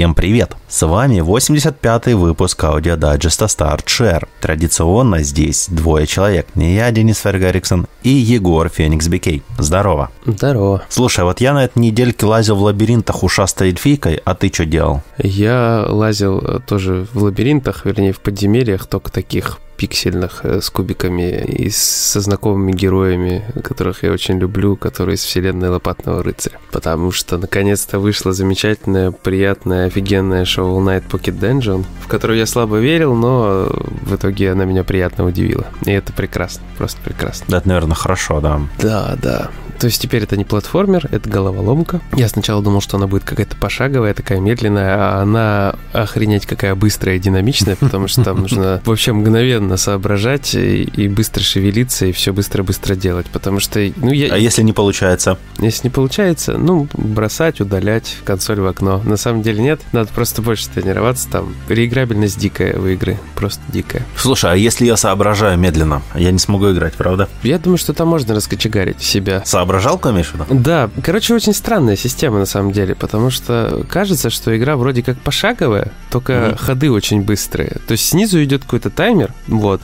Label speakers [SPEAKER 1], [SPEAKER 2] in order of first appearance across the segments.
[SPEAKER 1] Всем привет! С вами 85-й выпуск аудиодайджеста StartShare. Традиционно здесь двое человек. Не я, Денис Фергариксон, и Егор Феникс Бикей. Здорово.
[SPEAKER 2] Здорово.
[SPEAKER 1] Слушай, вот я на этой недельке лазил в лабиринтах ушастой эльфийкой, а ты что делал?
[SPEAKER 2] Я лазил э, тоже в лабиринтах, вернее, в подземельях, только таких пиксельных э, с кубиками и со знакомыми героями, которых я очень люблю, которые из вселенной Лопатного рыцаря. Потому что наконец-то вышло замечательное, приятное, офигенное Shovel Knight Pocket Dungeon, в которое я слабо верил, но в итоге она меня приятно удивила. И это прекрасно, просто прекрасно.
[SPEAKER 1] Да, это, наверное, хорошо, да.
[SPEAKER 2] Да, да. То есть теперь это не платформер, это головоломка. Я сначала думал, что она будет какая-то пошаговая, такая медленная, а она охренеть какая быстрая и динамичная, потому что там нужно вообще мгновенно соображать и, и быстро шевелиться, и все быстро-быстро делать, потому что... Ну, я...
[SPEAKER 1] А если не получается?
[SPEAKER 2] Если не получается, ну, бросать, удалять консоль в окно. На самом деле нет, надо просто больше тренироваться, там реиграбельность дикая в игры, просто дикая.
[SPEAKER 1] Слушай, а если я соображаю медленно, я не смогу играть, правда?
[SPEAKER 2] Я думаю, что там можно раскочегарить себя.
[SPEAKER 1] Соображал соображалку имеешь в виду?
[SPEAKER 2] Да, короче, очень странная система на самом деле, потому что кажется, что игра вроде как пошаговая, только mm-hmm. ходы очень быстрые. То есть снизу идет какой-то таймер, вот.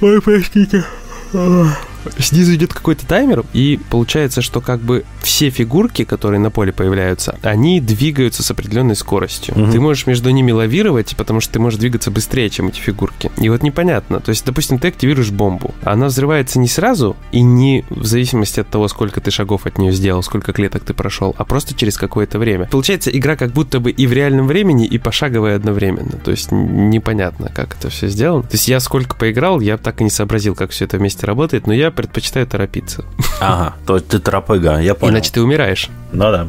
[SPEAKER 2] Ой, простите. Снизу идет какой-то таймер, и получается, что как бы все фигурки, которые на поле появляются, они двигаются с определенной скоростью. Угу. Ты можешь между ними лавировать, потому что ты можешь двигаться быстрее, чем эти фигурки. И вот непонятно. То есть, допустим, ты активируешь бомбу. Она взрывается не сразу и не в зависимости от того, сколько ты шагов от нее сделал, сколько клеток ты прошел, а просто через какое-то время. Получается, игра как будто бы и в реальном времени, и пошаговая одновременно. То есть непонятно, как это все сделано. То есть я сколько поиграл, я так и не сообразил, как все это вместе работает, но я предпочитаю торопиться.
[SPEAKER 1] Ага, то есть ты торопыга, я понял.
[SPEAKER 2] Иначе ты умираешь.
[SPEAKER 1] Ну да,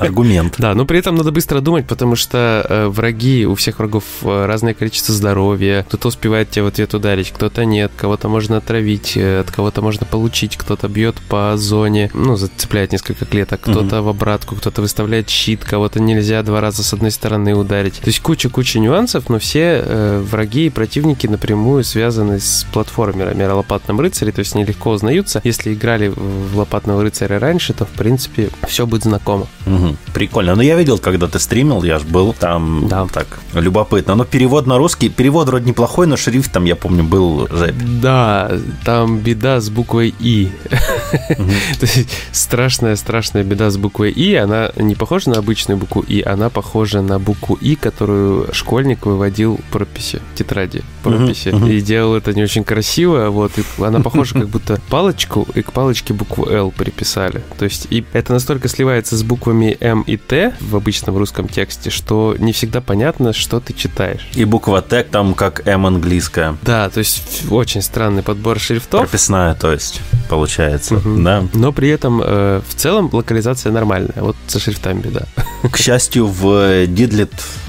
[SPEAKER 1] аргумент.
[SPEAKER 2] Да, но при этом надо быстро думать, потому что э, враги, у всех врагов э, разное количество здоровья. Кто-то успевает тебя в ответ ударить, кто-то нет, кого-то можно отравить, э, от кого-то можно получить, кто-то бьет по зоне, ну, зацепляет несколько клеток, кто-то в обратку, кто-то выставляет щит, кого-то нельзя два раза с одной стороны ударить. То есть куча-куча нюансов, но все враги и противники напрямую связаны с платформерами лопатном рыцаре, то есть они легко узнаются. Если играли в лопатного рыцаря раньше, то в принципе все будет знакомо.
[SPEAKER 1] Угу. Прикольно. Ну, я видел, когда ты стримил, я ж был там да. так любопытно. Но перевод на русский, перевод вроде неплохой, но шрифт там, я помню, был жепь.
[SPEAKER 2] Да, там беда с буквой И. То есть страшная-страшная беда с буквой И. Она не похожа на обычную букву И, она похожа на букву И, которую школьник выводил прописи, тетради прописи. И делал это не очень красиво, вот. Она похожа как будто палочку, и к палочке букву Л приписали. То есть и это настолько сливается с буквами М и Т в обычном русском тексте, что не всегда понятно, что ты читаешь.
[SPEAKER 1] И буква Т там как М английская.
[SPEAKER 2] Да, то есть очень странный подбор шрифтов.
[SPEAKER 1] Прописная, то есть, получается, угу. да.
[SPEAKER 2] Но при этом э, в целом локализация нормальная. Вот со шрифтами беда.
[SPEAKER 1] К счастью, в э,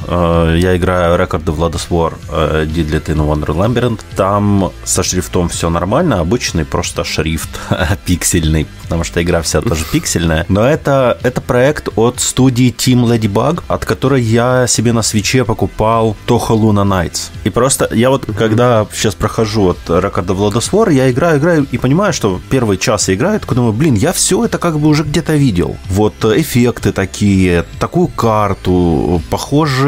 [SPEAKER 1] я играю рекорды Владосвор э, Didlit и Wonder Labyrinth. Там со шрифтом все нормально, обычный просто шрифт пиксельный, потому что игра вся тоже пиксельная. Но это, это проект от студии Team Ladybug, от которой я себе на свече покупал Toho Luna Nights. И просто я вот, когда сейчас прохожу от of Lodos War, я играю, играю и понимаю, что первый час я играю, такой думаю, блин, я все это как бы уже где-то видел. Вот эффекты такие, такую карту,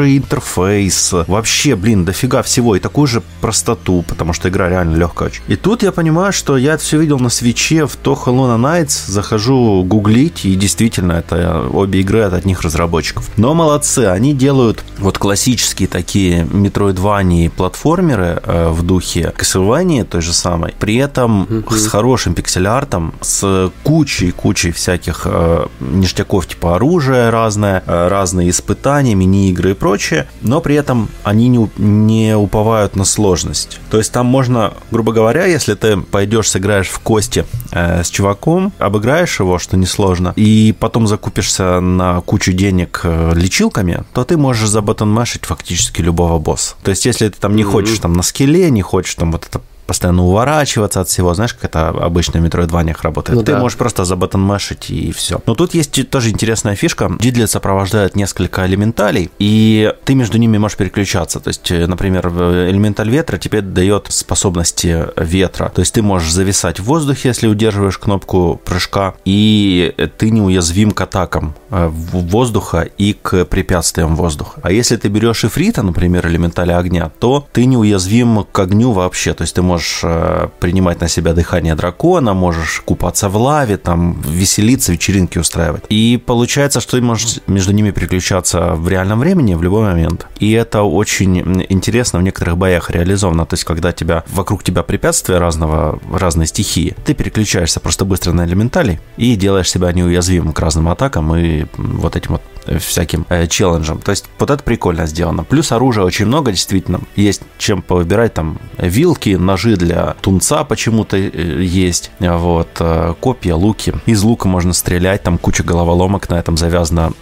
[SPEAKER 1] похожий интерфейс, вообще, блин, дофига всего, и такую же простоту, потому что игра реально легкая. И тут я понимаю, что я все видел на свече в Toho Luna Nights, захожу гуглить, и действительно, это обе игры от одних разработчиков. Но молодцы, они делают вот классические такие метроидвании платформеры э, в духе Castlevania той же самой, при этом mm-hmm. с хорошим пиксель-артом, с кучей-кучей всяких э, ништяков типа оружия разное, э, разные испытания, мини-игры и прочее, но при этом они не, не уповают на сложность. То есть там можно, грубо говоря, если ты пойдешь сыграешь в кости э, с чуваком, обыграешь его, что несложно, и потом закупишься на кучу денег э, лечилками, то ты можешь забатонмашить фактически любого босса. То есть если ты там не хочешь там на скеле, не хочешь там вот это постоянно уворачиваться от всего, знаешь, как это обычно в метроидваниях работает. Ну, ты да. можешь просто забатонмешить и все. Но тут есть тоже интересная фишка. Дидлет сопровождает несколько элементалей, и ты между ними можешь переключаться. То есть, э, например, элементаль ветра тебе дает способности ветра. То есть ты можешь зависать в воздухе, если удерживаешь кнопку прыжка, и ты неуязвим к атакам э, воздуха и к препятствиям воздуха. А если ты берешь ифрита, например, элементаля огня, то ты неуязвим к огню вообще. То есть ты можешь э, принимать на себя дыхание дракона, можешь купаться в лаве, там веселиться, вечеринки устраивать. И получается, что ты можешь между ними переключаться в реальном времени в любой момент. И это очень интересно в некоторых боях реализовано. То есть, когда тебя вокруг тебя препятствия разного, разной стихии, ты переключаешься просто быстро на элементали и делаешь себя неуязвимым к разным атакам и вот этим вот всяким э, челленджам. То есть вот это прикольно сделано. Плюс оружия очень много, действительно. Есть чем повыбирать, там вилки, ножи для тунца почему-то э, есть, вот, э, копья, луки. Из лука можно стрелять, там куча головоломок на этом завязано,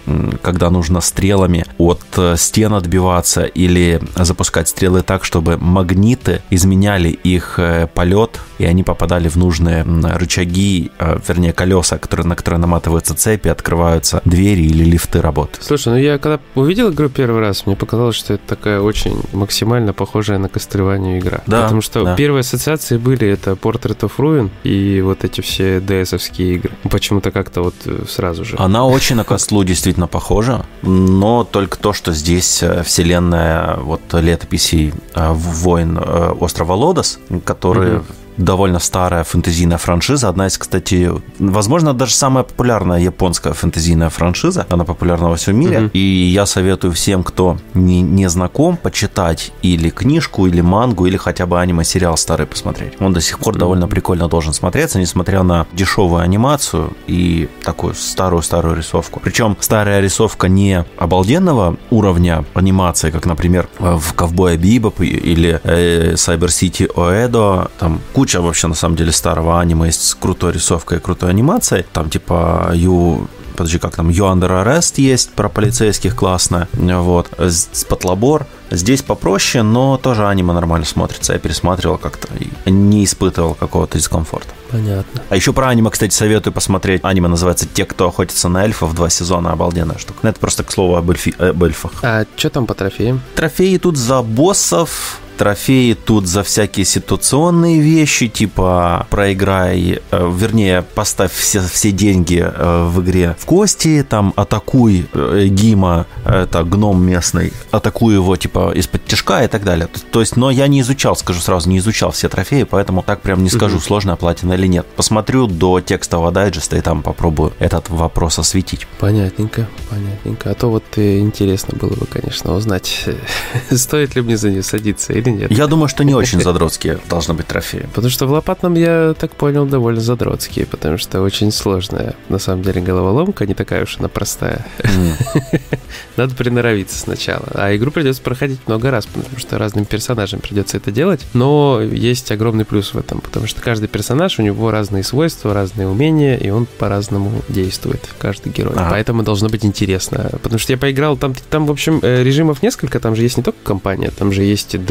[SPEAKER 1] когда нужно стрелами от э, стен отбиваться или запускать стрелы так, чтобы магниты изменяли их полет, и они попадали в нужные рычаги, вернее, колеса, которые, на которые наматываются цепи, открываются двери или лифты работают.
[SPEAKER 2] Слушай, ну я когда увидел игру первый раз, мне показалось, что это такая очень максимально похожая на кастревание игра. Да, Потому что да. первые ассоциации были это Portrait of Ruin и вот эти все DS-овские игры. Почему-то как-то вот э, сразу же.
[SPEAKER 1] Она очень на Костлу действительно похожа, но только то, что здесь э, вселенная вот летописей э, войн острова Лодос, которые mm-hmm довольно старая фэнтезийная франшиза. Одна из, кстати, возможно, даже самая популярная японская фэнтезийная франшиза. Она популярна во всем мире. Mm-hmm. И я советую всем, кто не, не знаком, почитать или книжку, или мангу, или хотя бы аниме-сериал старый посмотреть. Он до сих пор довольно прикольно должен смотреться, несмотря на дешевую анимацию и такую старую-старую рисовку. Причем старая рисовка не обалденного уровня анимации, как, например, в Ковбоя Бибоп или э, Cyber City Oedo, там куча вообще, на самом деле, старого аниме есть с крутой рисовкой и крутой анимацией. Там, типа, Ю подожди, как там, You Under Arrest есть про полицейских классно, вот, Спотлабор. Здесь попроще, но тоже аниме нормально смотрится. Я пересматривал как-то и не испытывал какого-то дискомфорта.
[SPEAKER 2] Понятно.
[SPEAKER 1] А еще про аниме, кстати, советую посмотреть. Аниме называется «Те, кто охотится на эльфов». Два сезона, обалденная штука. Ну, это просто к слову об, эльфи, об эльфах.
[SPEAKER 2] А что там по трофеям?
[SPEAKER 1] Трофеи тут за боссов, трофеи тут за всякие ситуационные вещи, типа проиграй, э, вернее, поставь все, все деньги э, в игре в кости, там атакуй э, Гима, это гном местный, атакуй его типа из-под тяжка и так далее. То, то есть, но я не изучал, скажу сразу, не изучал все трофеи, поэтому так прям не скажу, угу. сложная платина или нет. Посмотрю до текстового дайджеста и там попробую этот вопрос осветить.
[SPEAKER 2] Понятненько, понятненько. А то вот интересно было бы, конечно, узнать, стоит ли мне за нее садиться или нет.
[SPEAKER 1] Я думаю, что не очень задротские должны быть трофеи.
[SPEAKER 2] Потому что в лопатном, я так понял, довольно задротские, потому что очень сложная, на самом деле, головоломка, не такая уж она простая. Надо приноровиться сначала. А игру придется проходить много раз, потому что разным персонажам придется это делать. Но есть огромный плюс в этом, потому что каждый персонаж, у него разные свойства, разные умения, и он по-разному действует, каждый герой. Ага. Поэтому должно быть интересно. Потому что я поиграл, там, там, в общем, э, режимов несколько, там же есть не только компания, там же есть всякие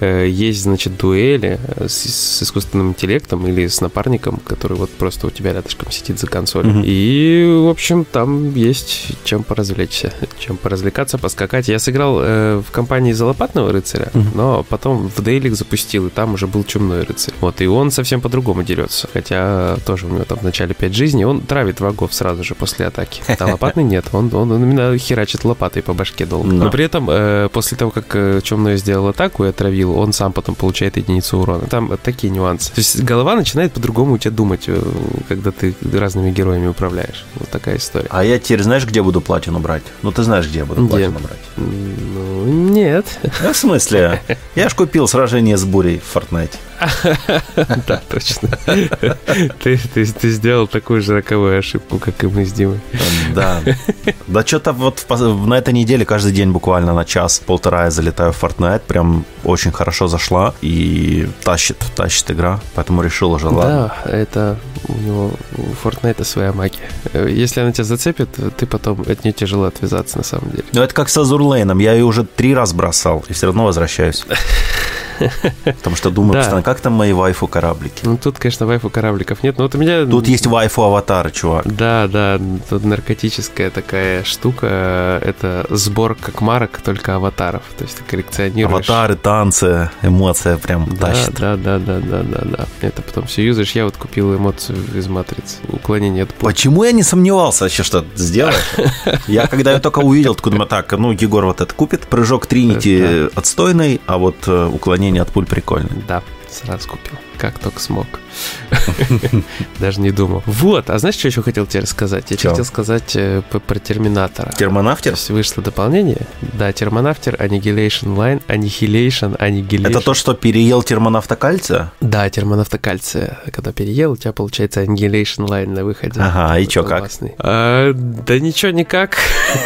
[SPEAKER 2] э, есть, значит, дуэли э, с, с искусственным интеллектом или с напарником, который вот просто у тебя рядышком сидит за консолью. Угу. И, в общем, там есть чем поразвлечься, чем поразвлекаться, поскакать. Я сыграл э, в компании Залопатного рыцаря, угу. но потом в Дейлик запустил, и там уже был Чумной рыцарь. Вот, и он совсем по-другому дерется. Хотя тоже у него там в начале 5 жизней, он травит врагов сразу же после атаки. А лопатный нет, он, он, он именно херачит лопатой по башке долго. Но при этом, э, после того, как э, Чумной сделал атаку, отравил, он сам потом получает единицу урона. Там такие нюансы. То есть голова начинает по-другому у тебя думать, э, когда ты разными героями управляешь. Вот такая история.
[SPEAKER 1] А я теперь знаешь, где буду платину брать? Ну, ты знаешь, где я буду где? платину брать?
[SPEAKER 2] Ну, нет.
[SPEAKER 1] в смысле? Я ж купил сражение с бурей в Fortnite.
[SPEAKER 2] Да, точно. Ты, сделал такую же роковую ошибку, как и мы с Димой.
[SPEAKER 1] Да. Да что-то вот на этой неделе каждый день буквально на час-полтора я залетаю в Fortnite. Прям очень хорошо зашла и тащит, тащит игра. Поэтому решил уже, ладно.
[SPEAKER 2] Да, это у него у Fortnite своя магия. Если она тебя зацепит, ты потом от нее тяжело отвязаться на самом деле.
[SPEAKER 1] Ну, это как с Азурлейном. Я ее уже три раза бросал и все равно возвращаюсь. Потому что думаю,
[SPEAKER 2] Да.
[SPEAKER 1] постоянно, как там мои вайфу кораблики?
[SPEAKER 2] Ну, тут, конечно, вайфу корабликов нет, но вот у меня...
[SPEAKER 1] Тут есть вайфу аватары, чувак.
[SPEAKER 2] Да, да, тут наркотическая такая штука, это сбор как марок, только аватаров, то есть ты коллекционируешь...
[SPEAKER 1] Аватары, танцы, эмоция прям
[SPEAKER 2] Да,
[SPEAKER 1] тащит.
[SPEAKER 2] да, да, да, да, да, да. Это потом все юзаешь. Я вот купил эмоцию из матрицы. Уклонение от.
[SPEAKER 1] Почему я не сомневался вообще, что сделаешь? Я когда я только увидел, откуда думаю, так, ну, Егор вот это купит, прыжок Тринити отстойный, а вот э, уклонение от пуль прикольный.
[SPEAKER 2] Да, сразу купил. Как только смог. Даже не думал. Вот, а знаешь, что еще хотел тебе рассказать? Я
[SPEAKER 1] Чё?
[SPEAKER 2] хотел сказать э, про Терминатора. То
[SPEAKER 1] Термонавтер?
[SPEAKER 2] вышло дополнение. Да, Термонавтер, Annihilation Line, Annihilation, Annihilation.
[SPEAKER 1] Это то, что переел термонавта кальция?
[SPEAKER 2] Да, термонавта кальция. Когда переел, у тебя получается Annihilation Line на выходе.
[SPEAKER 1] Ага, и чё, как?
[SPEAKER 2] А, да ничего никак.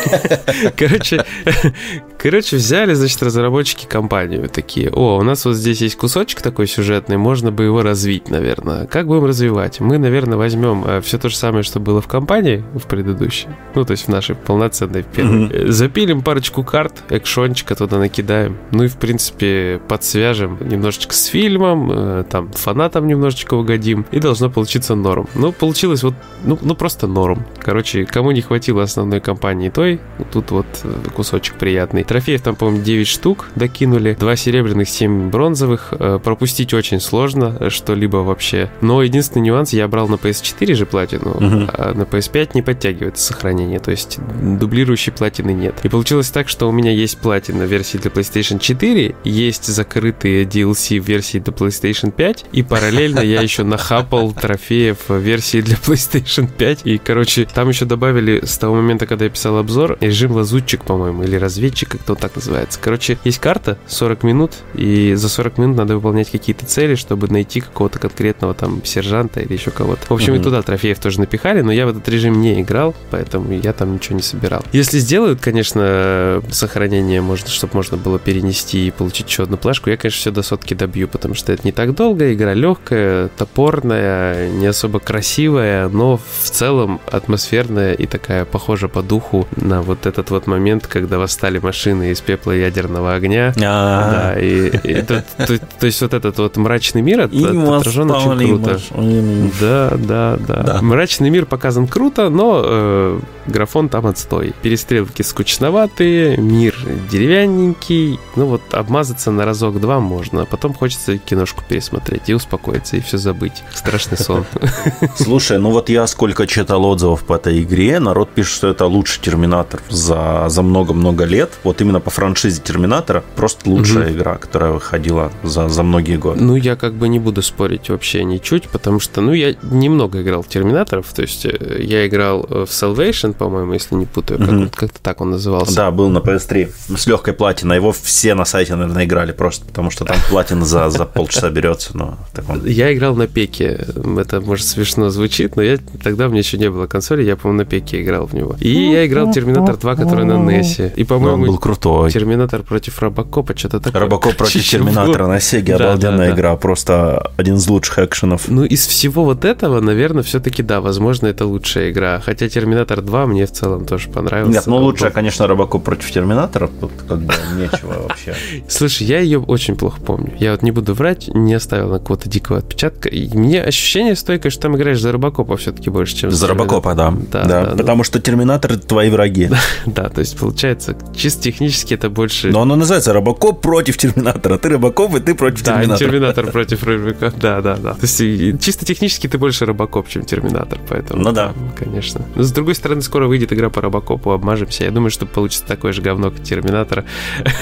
[SPEAKER 2] Короче, короче, взяли, значит, разработчики компанию такие. О, у нас вот здесь есть кусочек такой сюжетный, можно бы его развить, наверное. Как будем развивать? Мы, наверное, возьмем все то же самое, что было в компании в предыдущей. Ну, то есть в нашей полноценной первой.
[SPEAKER 1] Мгм.
[SPEAKER 2] Э, Запилим парочку карт, экшончика туда накидаем. Ну и, в принципе, подсвяжем немножечко с фильмом, э, там, фанатам немножечко угодим, и должно получиться норм. Ну, получилось вот, ну, ну просто норм. Короче, кому не хватило основной компании той, тут вот э, кусочек приятный. Трофеев там, по-моему, 9 штук докинули, два серебряных, 7 бронзовых. Э, Пропустить очень сложно что-либо вообще. Но единственный нюанс, я брал на PS4 же платину,
[SPEAKER 1] Мгм.
[SPEAKER 2] а на PS5 не подтягивается сохранение, то есть дублирующей платины нет. И получилось так, что у меня есть платина версии для PlayStation 4, есть закрытые DLC в версии для PlayStation 5, и параллельно я еще нахапал трофеев версии для PlayStation 5. И, короче, там еще добавили с того момента, когда я писал обзор, режим лазутчик, по-моему, или разведчик, как-то он так называется. Короче, есть карта 40 минут, и за 40 минут надо выполнять какие-то цели, чтобы найти какого-то конкретного там сержанта или еще кого-то. В общем, и
[SPEAKER 1] Мгм.
[SPEAKER 2] туда трофеев тоже напихали, но я в этот режим не играл, поэтому я там ничего не собирал. Если сделают, конечно, сохранение, можно, чтобы можно было перенести и получить еще одну плашку, я, конечно, все до сотки добью, потому что это не так долго, игра легкая, топорная, не особо красивая, но в целом атмосферная и такая похожа по духу на вот этот вот момент, когда восстали машины из пепла ядерного огня.
[SPEAKER 1] А,
[SPEAKER 2] Да, и, и то, то- то есть вот этот вот мрачный мир от-
[SPEAKER 1] И
[SPEAKER 2] от- отражен очень круто. Да, да, да,
[SPEAKER 1] Да.
[SPEAKER 2] Мрачный мир показан круто, но э, графон там отстой. Перестрелки скучноватые, мир деревянненький. Ну вот обмазаться на разок-два можно, а потом хочется киношку пересмотреть и успокоиться, и все забыть. Страшный сон.
[SPEAKER 1] Слушай, ну вот я сколько читал отзывов по этой игре, народ пишет, что это лучший Терминатор за, за много-много лет. Вот именно по франшизе Терминатора просто лучшая игра, которая выходила за, за многие годы.
[SPEAKER 2] Ну, я как бы не буду спорить вообще ничуть, потому что, ну, я немного играл в Терминаторов, то есть э, я играл э, в Salvation, по-моему, если не путаю, как,
[SPEAKER 1] Мгм.
[SPEAKER 2] как-то так он назывался.
[SPEAKER 1] Да, был на PS3 с легкой платиной. Его все на сайте, наверное, играли просто, потому что там платина за, за полчаса берется, но он...
[SPEAKER 2] Я играл на пеке. Это, может, смешно звучит, но я тогда у меня еще не было консоли, я, по-моему, на пеке играл в него. И я играл в Терминатор 2, который на NES. И, по-моему,
[SPEAKER 1] был крутой.
[SPEAKER 2] Терминатор против Робокопа, что-то такое.
[SPEAKER 1] Робокоп против? Терминатора на Сеге, обалденная игра, просто один из лучших экшенов.
[SPEAKER 2] Ну, из всего вот этого, наверное, все-таки да, возможно, это лучшая игра. Хотя Терминатор 2 мне в целом тоже понравился.
[SPEAKER 1] Нет, ну лучше, конечно, Робокоп против Терминатора, тут как бы нечего вообще.
[SPEAKER 2] Слушай, я ее очень плохо помню. Я вот не буду врать, не оставил на какого-то дикого отпечатка. И мне ощущение стойкое, что там играешь за Робокопа все-таки больше, чем
[SPEAKER 1] За Робокопа, да.
[SPEAKER 2] Да,
[SPEAKER 1] Да,
[SPEAKER 2] да, ну.
[SPEAKER 1] потому что Терминатор твои враги.
[SPEAKER 2] Да, то есть получается, чисто технически это больше...
[SPEAKER 1] Но оно называется Робокоп против Терминатора. Ты Робокоп, и ты против
[SPEAKER 2] Да,
[SPEAKER 1] Терминатора.
[SPEAKER 2] Терминатор против Робокопа. Да, да, да. То есть чисто технически ты больше Робокоп, чем Терминатор, поэтому...
[SPEAKER 1] Ну да.
[SPEAKER 2] Конечно. Но с другой стороны, скоро выйдет игра по Робокопу, обмажемся. Я думаю, что получится такое же говно, как Терминатора.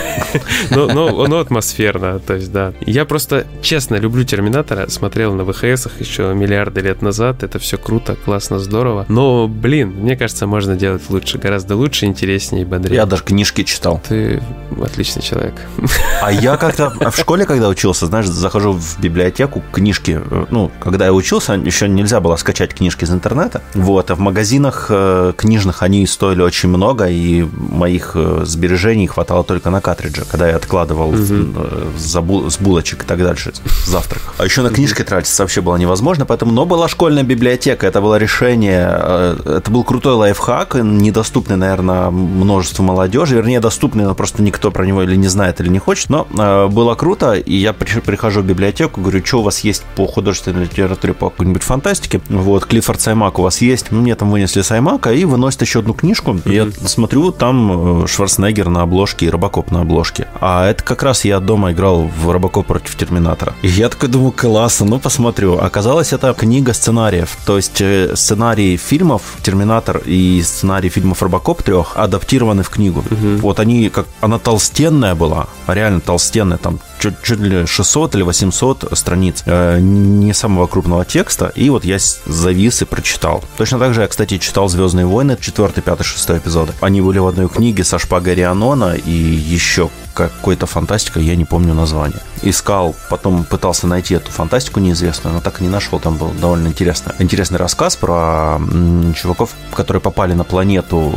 [SPEAKER 2] Но, но оно атмосферно, то есть, да. Я просто, честно, люблю Терминатора, смотрел на ВХСах еще миллиарды лет назад, это все круто, классно, здорово. Но, блин, мне кажется, можно делать лучше, гораздо лучше, интереснее и бодрее.
[SPEAKER 1] Я даже книжки читал.
[SPEAKER 2] Ты отличный человек.
[SPEAKER 1] А я как-то в школе, когда учился, знаешь, захожу в библиотеку, книжки, э, ну, когда я учился, еще нельзя было скачать книжки из интернета. Вот, а в магазинах э, книжных они стоили очень много, и моих э, сбережений хватало только на картридже, когда я откладывал бу- с булочек и так дальше, завтрак. А еще на книжки тратиться вообще было невозможно, поэтому, но была школьная библиотека, это было решение, это был крутой лайфхак, недоступный, наверное, множеству молодежи, вернее, доступный, но просто никто про него или не знает, или не хочет, но было круто, и я при, прихожу в библиотеку, говорю, что у вас есть по художественной литературе, по какой-нибудь фантастике, вот, Клиффорд Саймак у вас есть, мне там вынесли Саймака и выносят еще одну книжку, mm-hmm. я смотрю, там э, Шварценеггер на обложке и Робокоп на обложке, а это как раз я дома играл в Робокоп против Терминатора, и я такой думаю, классно, ну посмотрю, оказалось, это книга сценариев, то есть э, сценарии фильмов Терминатор и сценарий фильмов Робокоп трех адаптированы в книгу, mm-hmm. вот они, как, она толстенная была, реально толстенная, там чуть, чуть ли 600 или 800 страниц э, не самого крупного текста, и вот я завис и прочитал. Точно так же я, кстати, читал «Звездные войны», 4, 5, 6 эпизоды. Они были в одной книге со шпагой Рианона и еще какой-то фантастика, я не помню название. Искал, потом пытался найти эту фантастику неизвестную, но так и не нашел. Там был довольно интересный, интересный рассказ про чуваков, которые попали на планету,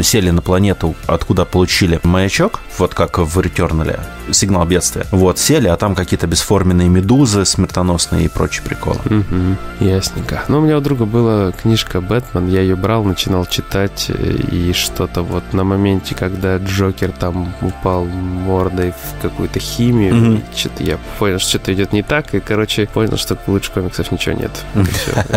[SPEAKER 1] сели на планету, откуда получили маячок, вот как в Returnal, сигнал бедствия. Вот, сели, а там какие-то бесформенные медузы смертоносные и прочие приколы.
[SPEAKER 2] Угу, ясненько. Ну, у меня у друга была книжка «Бэтмен», я ее брал, начинал читать, и что-то вот на моменте, когда Джокер там упал мордой в какую-то химию. Mm-hmm. Что-то я понял, что что-то идет не так, и, короче, понял, что лучше комиксов ничего нет.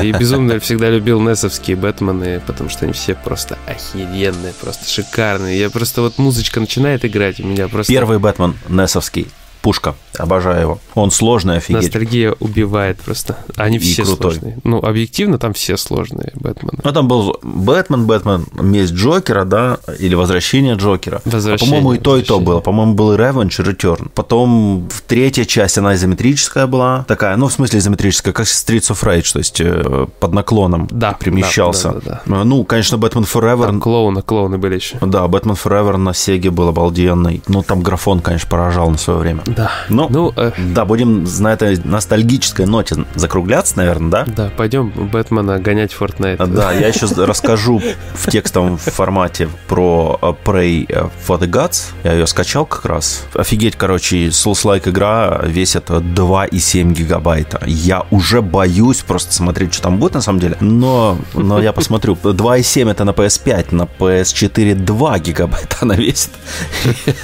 [SPEAKER 2] И, и безумно всегда любил Несовские Бэтмены, потому что они все просто охеренные, просто шикарные. Я просто вот музычка начинает играть, у меня просто...
[SPEAKER 1] Первый Бэтмен Несовский пушка. Обожаю его. Он сложный, офигеть.
[SPEAKER 2] Ностальгия убивает просто. Они и все крутой. сложные. Ну, объективно, там все сложные Бэтмены.
[SPEAKER 1] Ну, там был Бэтмен, Бэтмен, месть Джокера, да, или возвращение Джокера. Возвращение, а, по-моему, и то, и то было. По-моему, был и Revenge, и Return. Потом в третья часть, она изометрическая была. Такая, ну, в смысле изометрическая, как Streets of Rage, то есть э, под наклоном да, перемещался. Да, да, да, да. Ну, конечно, Бэтмен Forever.
[SPEAKER 2] Там клоуны, клоуны были еще.
[SPEAKER 1] Да, Бэтмен Forever на Сеге был обалденный. Ну, там графон, конечно, поражал на свое время.
[SPEAKER 2] Да.
[SPEAKER 1] Ну, ну э... да, будем на этой ностальгической ноте закругляться, наверное, да?
[SPEAKER 2] Да, пойдем Бэтмена гонять в Fortnite.
[SPEAKER 1] Да, я еще расскажу в текстовом формате про э, Prey э, for the Gods. Я ее скачал как раз. Офигеть, короче, Souls-like игра весит 2,7 гигабайта. Я уже боюсь просто смотреть, что там будет на самом деле. Но, но я посмотрю. 2,7 это на PS5, на PS4 2 гигабайта она весит.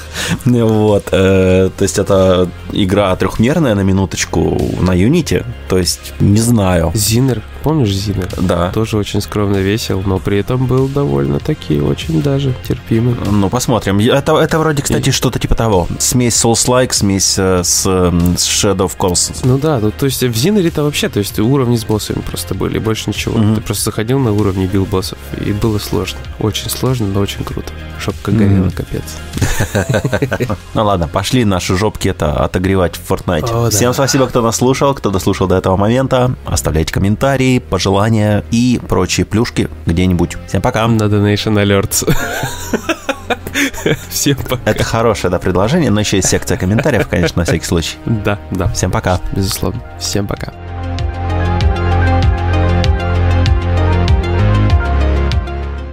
[SPEAKER 1] Вот. Э, то есть это игра трехмерная на минуточку на Unity. То есть, не знаю.
[SPEAKER 2] Зинер, помнишь Зинер?
[SPEAKER 1] Да.
[SPEAKER 2] Тоже очень скромно весил, но при этом был довольно-таки очень даже терпимый.
[SPEAKER 1] Ну, посмотрим. Это, это вроде, кстати, И... что-то типа того. Смесь Souls-like, смесь э, с, с Shadow of Colossus.
[SPEAKER 2] Ну да, ну, то есть в Зинере-то вообще, то есть уровни с боссами просто были, больше ничего. Угу. Ты просто заходил на уровни бил боссов, и было сложно. Очень сложно, но очень круто. Шопка горела, капец.
[SPEAKER 1] Ну ладно, пошли наши жопки это отогревать в Fortnite. Всем спасибо, кто нас слушал, кто дослушал до этого момента. Оставляйте комментарии, пожелания и прочие плюшки где-нибудь. Всем пока.
[SPEAKER 2] На Donation Alerts. Всем пока.
[SPEAKER 1] Это хорошее, да, предложение, но еще есть секция комментариев, конечно, на всякий случай.
[SPEAKER 2] Да, да.
[SPEAKER 1] Всем пока.
[SPEAKER 2] Безусловно. Всем пока.